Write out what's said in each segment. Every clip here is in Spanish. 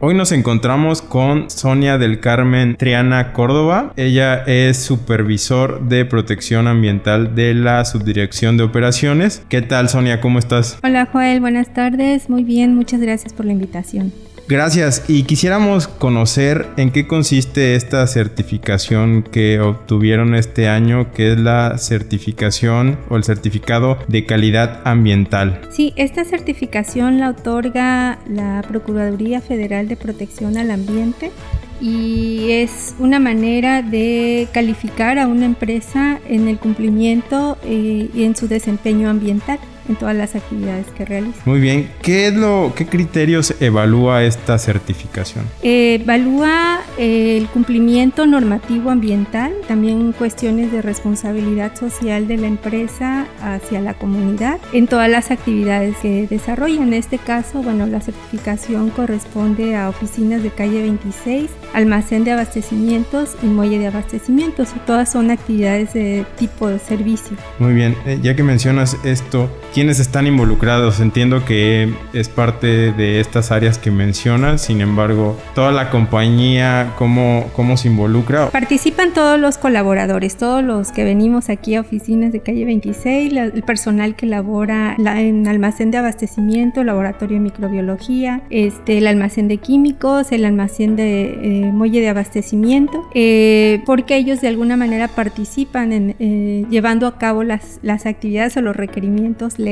Hoy nos encontramos con Sonia del Carmen Triana Córdoba. Ella es supervisor de protección ambiental de la Subdirección de Operaciones. ¿Qué tal Sonia? ¿Cómo estás? Hola Joel, buenas tardes. Muy bien, muchas gracias por la invitación. Gracias y quisiéramos conocer en qué consiste esta certificación que obtuvieron este año, que es la certificación o el certificado de calidad ambiental. Sí, esta certificación la otorga la Procuraduría Federal de Protección al Ambiente y es una manera de calificar a una empresa en el cumplimiento eh, y en su desempeño ambiental en todas las actividades que realiza. Muy bien, ¿qué es lo, qué criterios evalúa esta certificación? evalúa el cumplimiento normativo ambiental, también cuestiones de responsabilidad social de la empresa hacia la comunidad en todas las actividades que desarrolla. En este caso, bueno, la certificación corresponde a oficinas de calle 26, almacén de abastecimientos y muelle de abastecimientos. Todas son actividades de tipo de servicio. Muy bien, eh, ya que mencionas esto, ¿quiénes están involucrados? Entiendo que es parte de estas áreas que mencionas, sin embargo, toda la compañía, ¿cómo, cómo se involucra? Participan todos los colaboradores, todos los que venimos aquí a oficinas de calle 26, el personal que labora en almacén de abastecimiento, laboratorio de microbiología, este, el almacén de químicos, el almacén de... Eh, muelle de abastecimiento, eh, porque ellos de alguna manera participan en eh, llevando a cabo las, las actividades o los requerimientos legales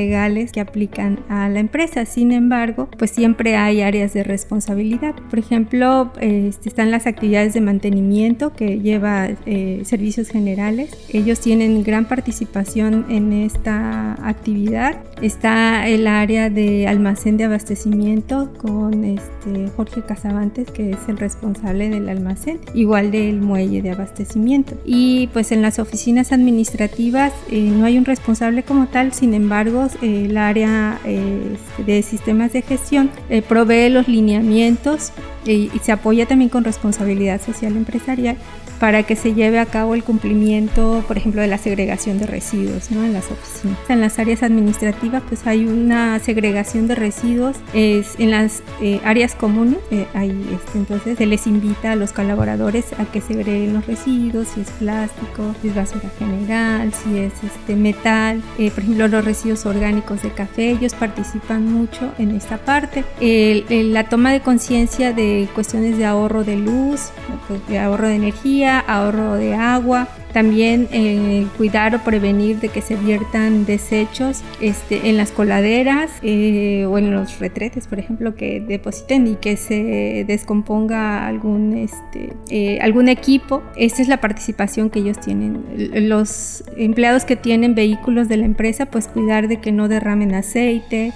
que aplican a la empresa. Sin embargo, pues siempre hay áreas de responsabilidad. Por ejemplo, este, están las actividades de mantenimiento que lleva eh, servicios generales. Ellos tienen gran participación en esta actividad. Está el área de almacén de abastecimiento con este, Jorge Casavantes, que es el responsable del almacén, igual del muelle de abastecimiento. Y pues en las oficinas administrativas eh, no hay un responsable como tal, sin embargo eh, el área eh, de sistemas de gestión provee los lineamientos y se apoya también con responsabilidad social empresarial para que se lleve a cabo el cumplimiento, por ejemplo, de la segregación de residuos ¿no? en las oficinas. En las áreas administrativas, pues hay una segregación de residuos es, en las eh, áreas comunes. Eh, este, entonces se les invita a los colaboradores a que segreguen los residuos, si es plástico, si es basura general, si es este, metal, eh, por ejemplo, los residuos orgánicos de café. Ellos participan mucho en esta parte. la toma de conciencia de cuestiones de ahorro de luz, pues, de ahorro de energía ahorro de agua, también eh, cuidar o prevenir de que se viertan desechos este, en las coladeras eh, o en los retretes, por ejemplo, que depositen y que se descomponga algún, este, eh, algún equipo. Esta es la participación que ellos tienen. Los empleados que tienen vehículos de la empresa, pues cuidar de que no derramen aceite,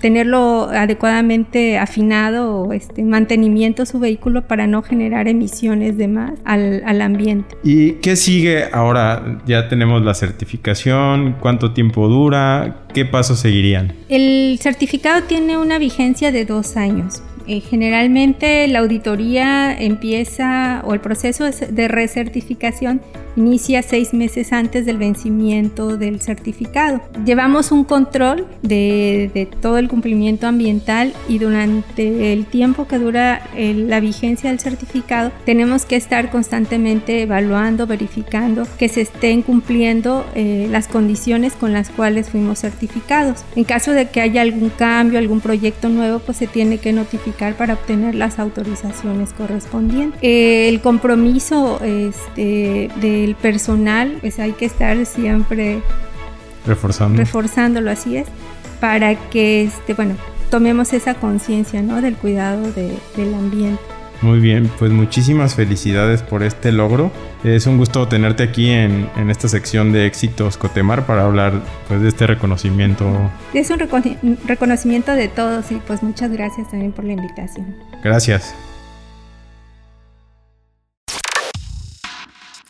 tenerlo adecuadamente afinado o este, mantenimiento su vehículo para no generar emisiones de más al, al ambiente. ¿Y qué sigue? ahora ya tenemos la certificación, cuánto tiempo dura, qué pasos seguirían. El certificado tiene una vigencia de dos años. Eh, generalmente la auditoría empieza o el proceso de recertificación inicia seis meses antes del vencimiento del certificado. Llevamos un control de, todo el cumplimiento ambiental y durante el tiempo que dura la vigencia del certificado tenemos que estar constantemente evaluando, verificando que se estén cumpliendo eh, las condiciones con las cuales fuimos certificados. En caso de que haya algún cambio, algún proyecto nuevo, pues se tiene que notificar para obtener las autorizaciones correspondientes. Eh, el compromiso este, de personal, pues hay que estar siempre reforzando. reforzándolo, así es, para que, este, bueno, tomemos esa conciencia, ¿no? Del cuidado del ambiente. Muy bien, pues muchísimas felicidades por este logro. Es un gusto tenerte aquí en, en, esta sección de éxitos Cotemar para hablar pues, de este reconocimiento. Es un reconocimiento de todos y pues muchas gracias también por la invitación. Gracias.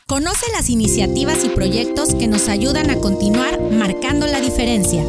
Conoce las iniciativas y proyectos que nos ayudan a continuar marcando la diferencia.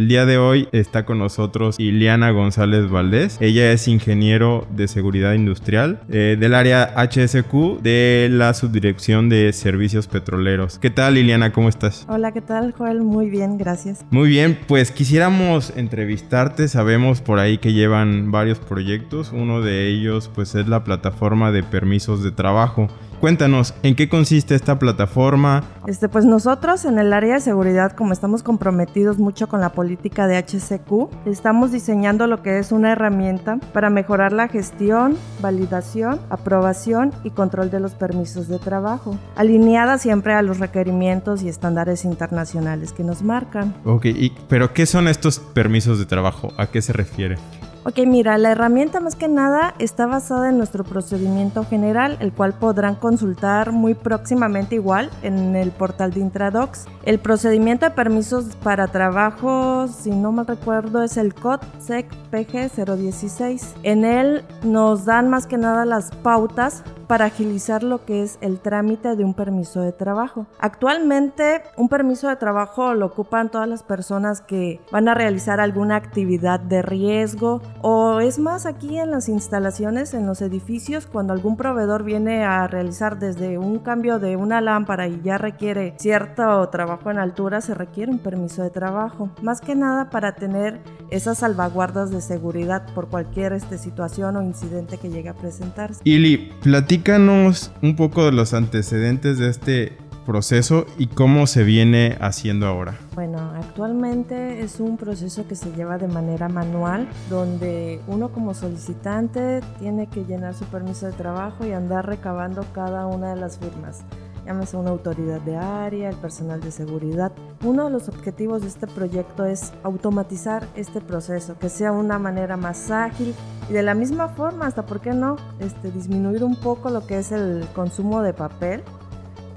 El día de hoy está con nosotros Iliana González Valdés. Ella es ingeniero de seguridad industrial eh, del área HSQ de la subdirección de servicios petroleros. ¿Qué tal Iliana? ¿Cómo estás? Hola, ¿qué tal Joel? Muy bien, gracias. Muy bien, pues quisiéramos entrevistarte. Sabemos por ahí que llevan varios proyectos. Uno de ellos pues es la plataforma de permisos de trabajo. Cuéntanos, ¿en qué consiste esta plataforma? Este, pues nosotros en el área de seguridad, como estamos comprometidos mucho con la política de HCQ, estamos diseñando lo que es una herramienta para mejorar la gestión, validación, aprobación y control de los permisos de trabajo, alineada siempre a los requerimientos y estándares internacionales que nos marcan. Ok, pero ¿qué son estos permisos de trabajo? ¿A qué se refiere? Ok, mira, la herramienta más que nada está basada en nuestro procedimiento general, el cual podrán consultar muy próximamente igual en el portal de Intradocs. El procedimiento de permisos para trabajo, si no me recuerdo, es el CODSEC PG 016. En él nos dan más que nada las pautas para agilizar lo que es el trámite de un permiso de trabajo. Actualmente un permiso de trabajo lo ocupan todas las personas que van a realizar alguna actividad de riesgo o es más aquí en las instalaciones, en los edificios, cuando algún proveedor viene a realizar desde un cambio de una lámpara y ya requiere cierto trabajo en altura, se requiere un permiso de trabajo. Más que nada para tener esas salvaguardas de seguridad por cualquier este, situación o incidente que llegue a presentarse. Ili, platícanos un poco de los antecedentes de este proceso y cómo se viene haciendo ahora? Bueno, actualmente es un proceso que se lleva de manera manual, donde uno como solicitante tiene que llenar su permiso de trabajo y andar recabando cada una de las firmas llámese una autoridad de área, el personal de seguridad. Uno de los objetivos de este proyecto es automatizar este proceso, que sea una manera más ágil y de la misma forma, hasta por qué no, este, disminuir un poco lo que es el consumo de papel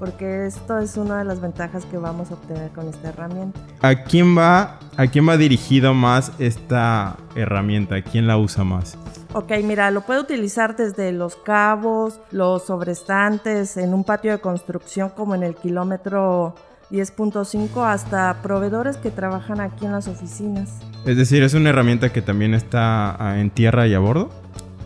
porque esto es una de las ventajas que vamos a obtener con esta herramienta. ¿A quién va, a quién va dirigido más esta herramienta? ¿A quién la usa más? Ok, mira, lo puede utilizar desde los cabos, los sobrestantes, en un patio de construcción como en el kilómetro 10.5 hasta proveedores que trabajan aquí en las oficinas. Es decir, es una herramienta que también está ah, en tierra y a bordo.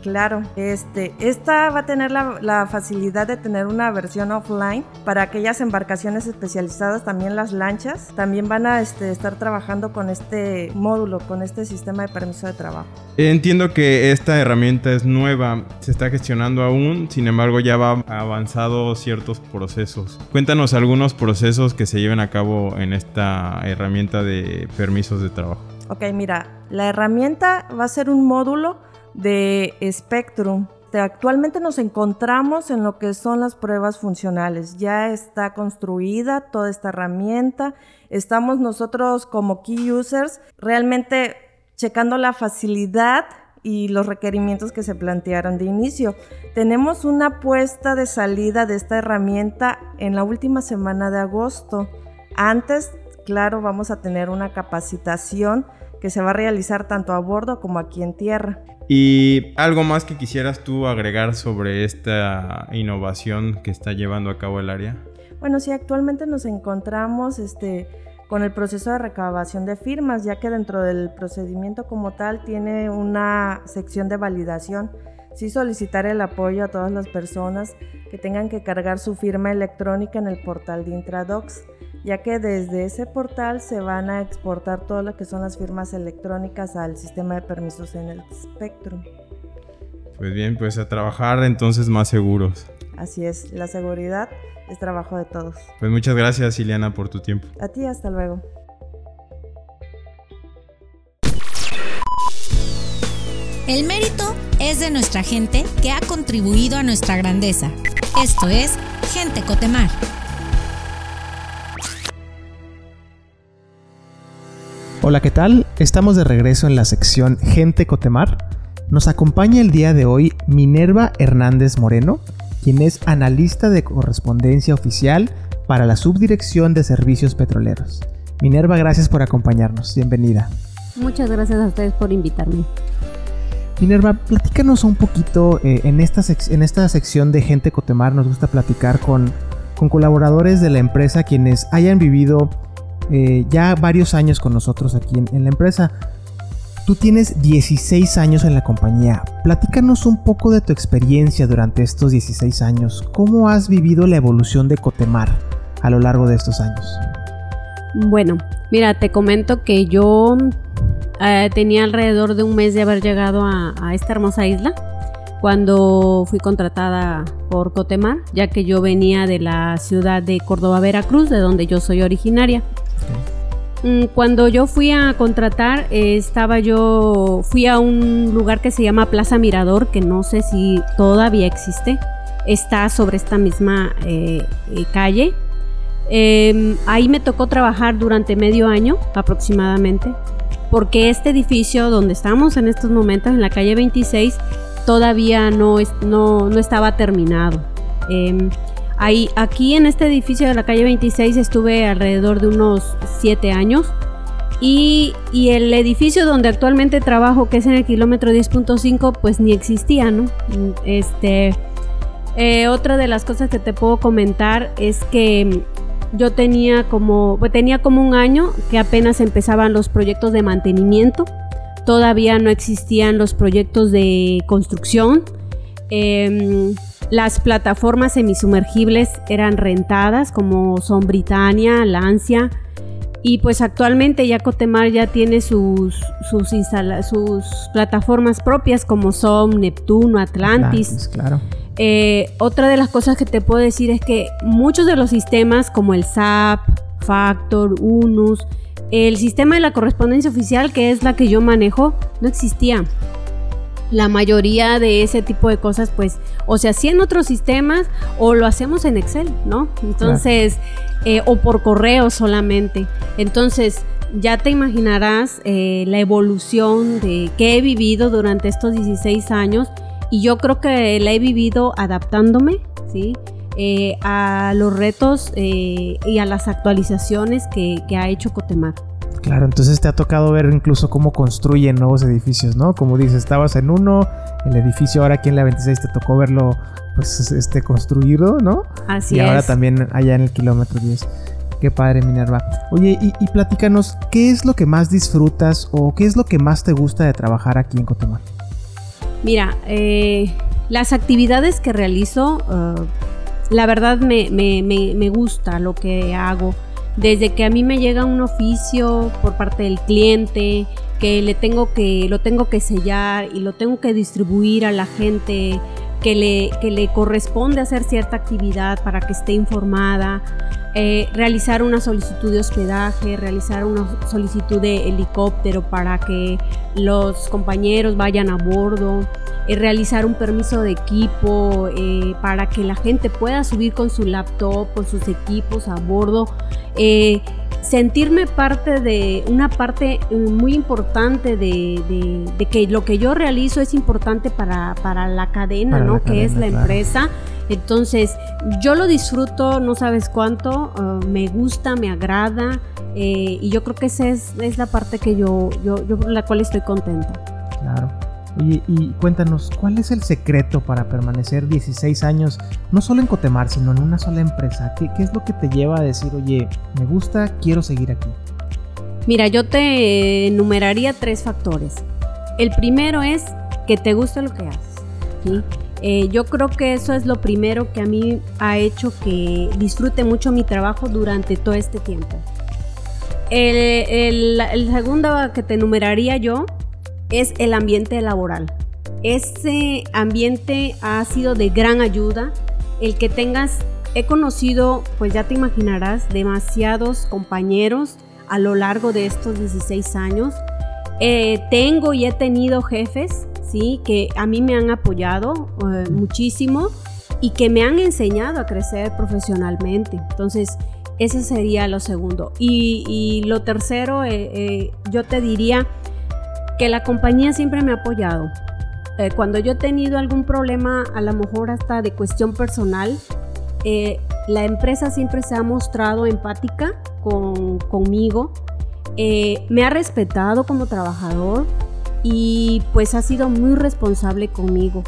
Claro, este, esta va a tener la, facilidad de tener una versión offline para aquellas embarcaciones especializadas, también las lanchas, también van a este, estar trabajando con este módulo, con este sistema de permiso de trabajo. Entiendo que esta herramienta es nueva, se está gestionando aún, sin embargo ya va avanzado ciertos procesos. Cuéntanos algunos procesos que se lleven a cabo en esta herramienta de permisos de trabajo. Ok, mira, la herramienta va a ser un módulo de Spectrum. Actualmente nos encontramos en lo que son las pruebas funcionales. Ya está construida toda esta herramienta. Estamos nosotros como key users realmente checando la facilidad y los requerimientos que se plantearon de inicio. Tenemos una puesta de salida de esta herramienta en la última semana de agosto. Antes, claro, vamos a tener una capacitación que se va a realizar tanto a bordo como aquí en tierra. ¿Y algo más que quisieras tú agregar sobre esta innovación que está llevando a cabo el área? Bueno, sí, actualmente nos encontramos este, con el proceso de recabación de firmas, ya que dentro del procedimiento como tal tiene una sección de validación. Sí solicitar el apoyo a todas las personas que tengan que cargar su firma electrónica en el portal de Intradocs ya que desde ese portal se van a exportar todo lo que son las firmas electrónicas al sistema de permisos en el Spectrum. Pues bien, pues a trabajar entonces más seguros. Así es, la seguridad es trabajo de todos. Pues muchas gracias, Ileana, por tu tiempo. A ti, hasta luego. El mérito es de nuestra gente que ha contribuido a nuestra grandeza. Esto es Gente Cotemar. Hola, ¿qué tal? Estamos de regreso en la sección Gente Cotemar. Nos acompaña el día de hoy Minerva Hernández Moreno, quien es analista de correspondencia oficial para la Subdirección de Servicios Petroleros. Minerva, gracias por acompañarnos. Bienvenida. Muchas gracias a ustedes por invitarme. Minerva, platícanos un poquito eh, en, esta en esta sección de Gente Cotemar. Nos gusta platicar con, con colaboradores de la empresa quienes hayan vivido eh, ya varios años con nosotros aquí en, la empresa. Tú tienes 16 años en la compañía. Platícanos un poco de tu experiencia durante estos 16 años. ¿Cómo has vivido la evolución de Cotemar a lo largo de estos años? Bueno, mira, te comento que yo eh, tenía alrededor de un mes de haber llegado a, esta hermosa isla cuando fui contratada por Cotemar, ya que yo venía de la ciudad de Córdoba, Veracruz, de donde yo soy originaria. Mm, cuando yo fui a contratar, eh, estaba yo, fui a un lugar que se llama Plaza Mirador, que no sé si todavía existe. Está sobre esta misma eh, calle. Em, ahí me tocó trabajar durante medio año aproximadamente, porque este edificio donde estamos en estos momentos, en la calle 26, todavía no, no, no estaba terminado. Em, ahí, aquí en este edificio de la calle 26 estuve alrededor de unos 7 años. Y, y, el edificio donde actualmente trabajo, que es en el kilómetro 10.5, pues ni existía, ¿no? Este, eh, otra de las cosas que te puedo comentar es que yo tenía como, pues, tenía como un año que apenas empezaban los proyectos de mantenimiento, todavía no existían los proyectos de construcción. Em, las plataformas semisumergibles eran rentadas como son Britannia, Lancia y pues actualmente ya Cotemar ya tiene sus, sus, sus plataformas propias como son Neptuno, Atlantis. Atlantis claro. Eh, otra de las cosas que te puedo decir es que muchos de los sistemas como el SAP, Factor, UNUS, el sistema de la correspondencia oficial, que es la que yo manejo, no existía. La mayoría de ese tipo de cosas, pues, o se hacía en otros sistemas o lo hacemos en Excel, ¿no? Entonces, eh, o por correo solamente. Entonces, ya te imaginarás eh, la evolución de que he vivido durante estos 16 años y yo creo que la he vivido adaptándome, ¿sí? Eh, a los retos eh, y a las actualizaciones que, ha hecho Cotemar. Claro, entonces te ha tocado ver incluso cómo construyen nuevos edificios, ¿no? Como dices, estabas en uno, el edificio ahora aquí en la 26 te tocó verlo pues este construido, ¿no? Así y es. Y ahora también allá en el kilómetro 10. Qué padre, Minerva. Oye, y, y, platícanos, ¿qué es lo que más disfrutas o qué es lo que más te gusta de trabajar aquí en Cotemar? Mira, eh, las actividades que realizo, eh, la verdad me, gusta lo que hago. Desde que a mí me llega un oficio por parte del cliente, que le tengo que, lo tengo que sellar y lo tengo que distribuir a la gente que le, que le corresponde hacer cierta actividad para que esté informada, eh, realizar una solicitud de hospedaje, realizar una solicitud de helicóptero para que los compañeros vayan a bordo, eh, realizar un permiso de equipo eh, para que la gente pueda subir con su laptop, con sus equipos a bordo sentirme parte de una parte eh, muy importante de, que lo que yo realizo es importante para, la cadena, ¿no? que es la empresa. Entonces, yo lo disfruto, no sabes cuánto, uh, me gusta, me agrada, eh, y yo creo que esa es, la parte que yo, yo, yo, por la cual estoy contenta. Claro. Y, cuéntanos, ¿cuál es el secreto para permanecer 16 años, no solo en Cotemar, sino en una sola empresa? ¿Qué, es lo que te lleva a decir, oye, me gusta, quiero seguir aquí? Mira, yo te enumeraría tres factores. El primero es que te guste lo que haces. Eh, yo creo que eso es lo primero que a mí ha hecho que disfrute mucho mi trabajo durante todo este tiempo. El, el segundo que te enumeraría yo es el ambiente laboral. Ese ambiente ha sido de gran ayuda. El que tengas, he conocido, pues ya te imaginarás, demasiados compañeros a lo largo de estos 16 años. Eh, tengo y he tenido jefes, ¿sí? Que a mí me han apoyado eh, muchísimo y que me han enseñado a crecer profesionalmente. Entonces, ese sería lo segundo. Y, lo tercero, eh, yo te diría, que la compañía siempre me ha apoyado. Eh, cuando yo he tenido algún problema, a lo mejor hasta de cuestión personal, eh, la empresa siempre se ha mostrado empática con, conmigo, eh, me ha respetado como trabajador y pues ha sido muy responsable conmigo.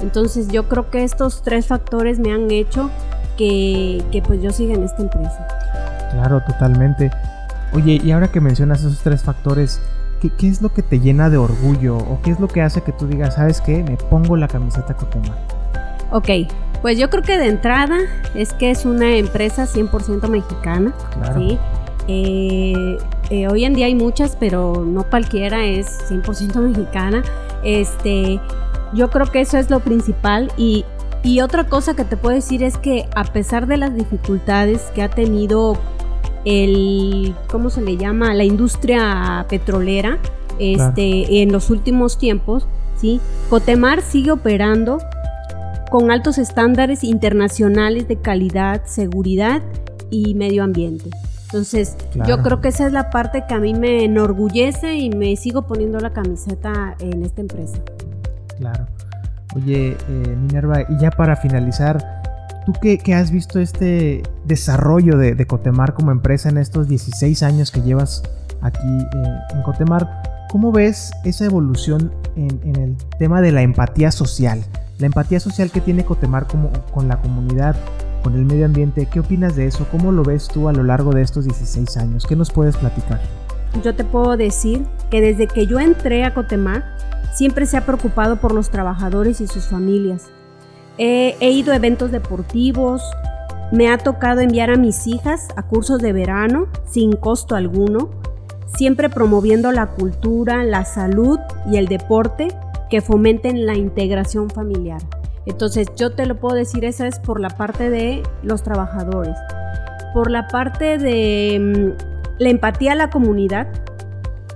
Entonces yo creo que estos tres factores me han hecho que, que pues yo siga en esta empresa. Claro, totalmente. Oye, y ahora que mencionas esos tres factores, ¿qué, ¿qué, es lo que te llena de orgullo? ¿O qué es lo que hace que tú digas, sabes qué, me pongo la camiseta Cotemar? Ok, pues yo creo que de entrada es que es una empresa 100% mexicana. Claro. ¿sí? Eh, eh, hoy en día hay muchas, pero no cualquiera es 100% mexicana. Este, yo creo que eso es lo principal y, y otra cosa que te puedo decir es que a pesar de las dificultades que ha tenido el, ¿cómo se le llama? La industria petrolera este, claro. en los últimos tiempos, ¿sí? Cotemar sigue operando con altos estándares internacionales de calidad, seguridad y medio ambiente. Entonces, claro. yo creo que esa es la parte que a mí me enorgullece y me sigo poniendo la camiseta en esta empresa. Claro. Oye, eh, Minerva, y ya para finalizar, ¿tú qué, qué has visto este desarrollo de, de, Cotemar como empresa en estos 16 años que llevas aquí eh, en Cotemar? ¿Cómo ves esa evolución en, en, el tema de la empatía social? La empatía social que tiene Cotemar como, con la comunidad, con el medio ambiente, ¿qué opinas de eso? ¿Cómo lo ves tú a lo largo de estos 16 años? ¿Qué nos puedes platicar? Yo te puedo decir que desde que yo entré a Cotemar, siempre se ha preocupado por los trabajadores y sus familias. He, ido a eventos deportivos, me ha tocado enviar a mis hijas a cursos de verano sin costo alguno, siempre promoviendo la cultura, la salud y el deporte que fomenten la integración familiar. Entonces yo te lo puedo decir, esa es por la parte de los trabajadores. Por la parte de mmm, la empatía a la comunidad,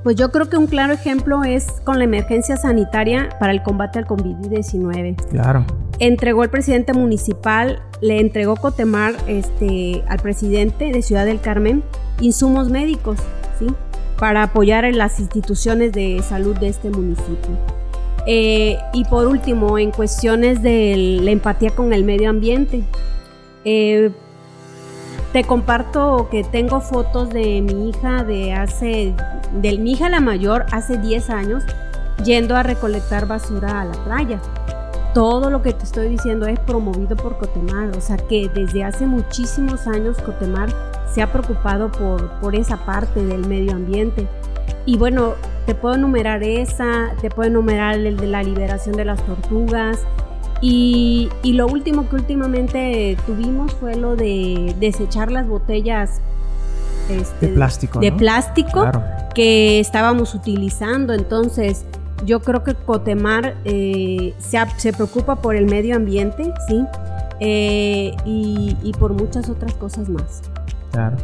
pues yo creo que un claro ejemplo es con la emergencia sanitaria para el combate al COVID-19. Claro. Entregó el presidente municipal, le entregó Cotemar este, al presidente de Ciudad del Carmen insumos médicos, ¿sí? Para apoyar las instituciones de salud de este municipio. Eh, y por último, en cuestiones de la empatía con el medio ambiente. Eh, te comparto que tengo fotos de mi hija de hace, de mi hija la mayor, hace 10 años, yendo a recolectar basura a la playa. Todo lo que te estoy diciendo es promovido por Cotemar, o sea que desde hace muchísimos años Cotemar se ha preocupado por, por esa parte del medio ambiente. Y bueno, te puedo enumerar esa, te puedo enumerar el de la liberación de las tortugas, y, y, lo último que últimamente tuvimos fue lo de desechar las botellas este, de plástico, de ¿no? plástico claro. que estábamos utilizando. Entonces, yo creo que Cotemar eh, se, se, preocupa por el medio ambiente, ¿sí? Eh, y, y, por muchas otras cosas más. Claro.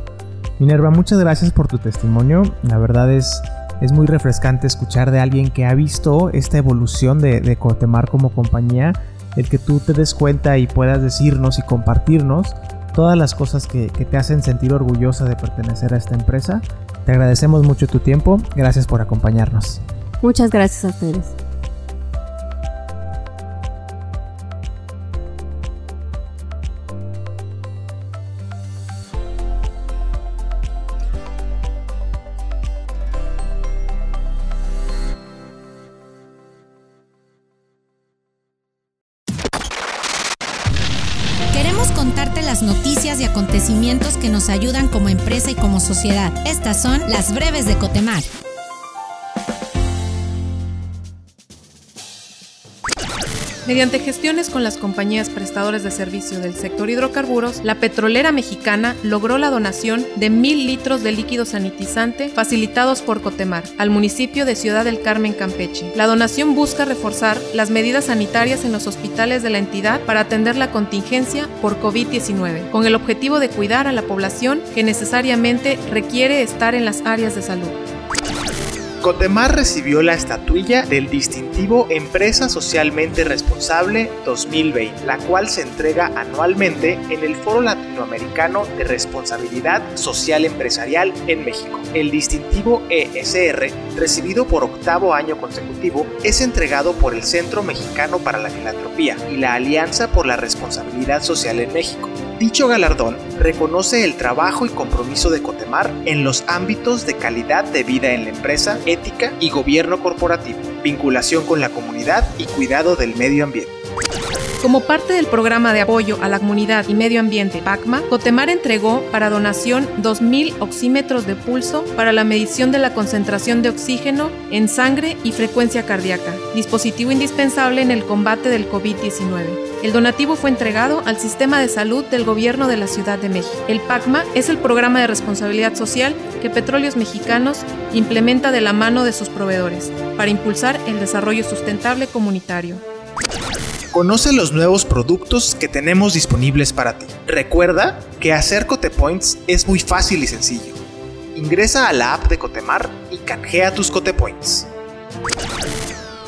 Minerva, muchas gracias por tu testimonio. La verdad es, es muy refrescante escuchar de alguien que ha visto esta evolución de, de Cotemar como compañía el que tú te des cuenta y puedas decirnos y compartirnos todas las cosas que, que, te hacen sentir orgullosa de pertenecer a esta empresa. Te agradecemos mucho tu tiempo, gracias por acompañarnos. Muchas gracias a ustedes. noticias y acontecimientos que nos ayudan como empresa y como sociedad. Estas son las breves de Cotemar. Mediante gestiones con las compañías prestadoras de servicio del sector hidrocarburos, la petrolera mexicana logró la donación de mil litros de líquido sanitizante facilitados por Cotemar al municipio de Ciudad del Carmen, Campeche. La donación busca reforzar las medidas sanitarias en los hospitales de la entidad para atender la contingencia por COVID-19, con el objetivo de cuidar a la población que necesariamente requiere estar en las áreas de salud. Cotemar recibió la estatuilla del distintivo Empresa Socialmente Responsable 2020, la cual se entrega anualmente en el Foro Latinoamericano de Responsabilidad Social Empresarial en México. El distintivo ESR, recibido por octavo año consecutivo, es entregado por el Centro Mexicano para la Filantropía y la Alianza por la Responsabilidad Social en México. Dicho galardón reconoce el trabajo y compromiso de Cotemar en los ámbitos de calidad de vida en la empresa, ética y gobierno corporativo, vinculación con la comunidad y cuidado del medio ambiente. Como parte del programa de apoyo a la comunidad y medio ambiente PACMA, Cotemar entregó para donación 2.000 oxímetros de pulso para la medición de la concentración de oxígeno en sangre y frecuencia cardíaca, dispositivo indispensable en el combate del COVID-19. El donativo fue entregado al sistema de salud del gobierno de la Ciudad de México. El PACMA es el programa de responsabilidad social que Petróleos Mexicanos implementa de la mano de sus proveedores para impulsar el desarrollo sustentable comunitario. Conoce los nuevos productos que tenemos disponibles para ti. Recuerda que hacer Cotepoints es muy fácil y sencillo. Ingresa a la app de Cotemar y canjea tus Cotepoints.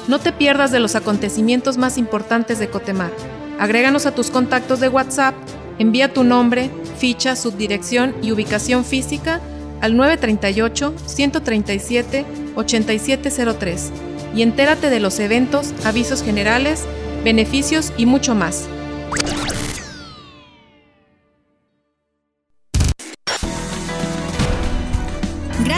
No te pierdas de los acontecimientos más importantes de Cotemar. Agréganos a tus contactos de WhatsApp, envía tu nombre, ficha, subdirección y ubicación física al 938-137-8703 y entérate de los eventos, avisos generales, beneficios y mucho más.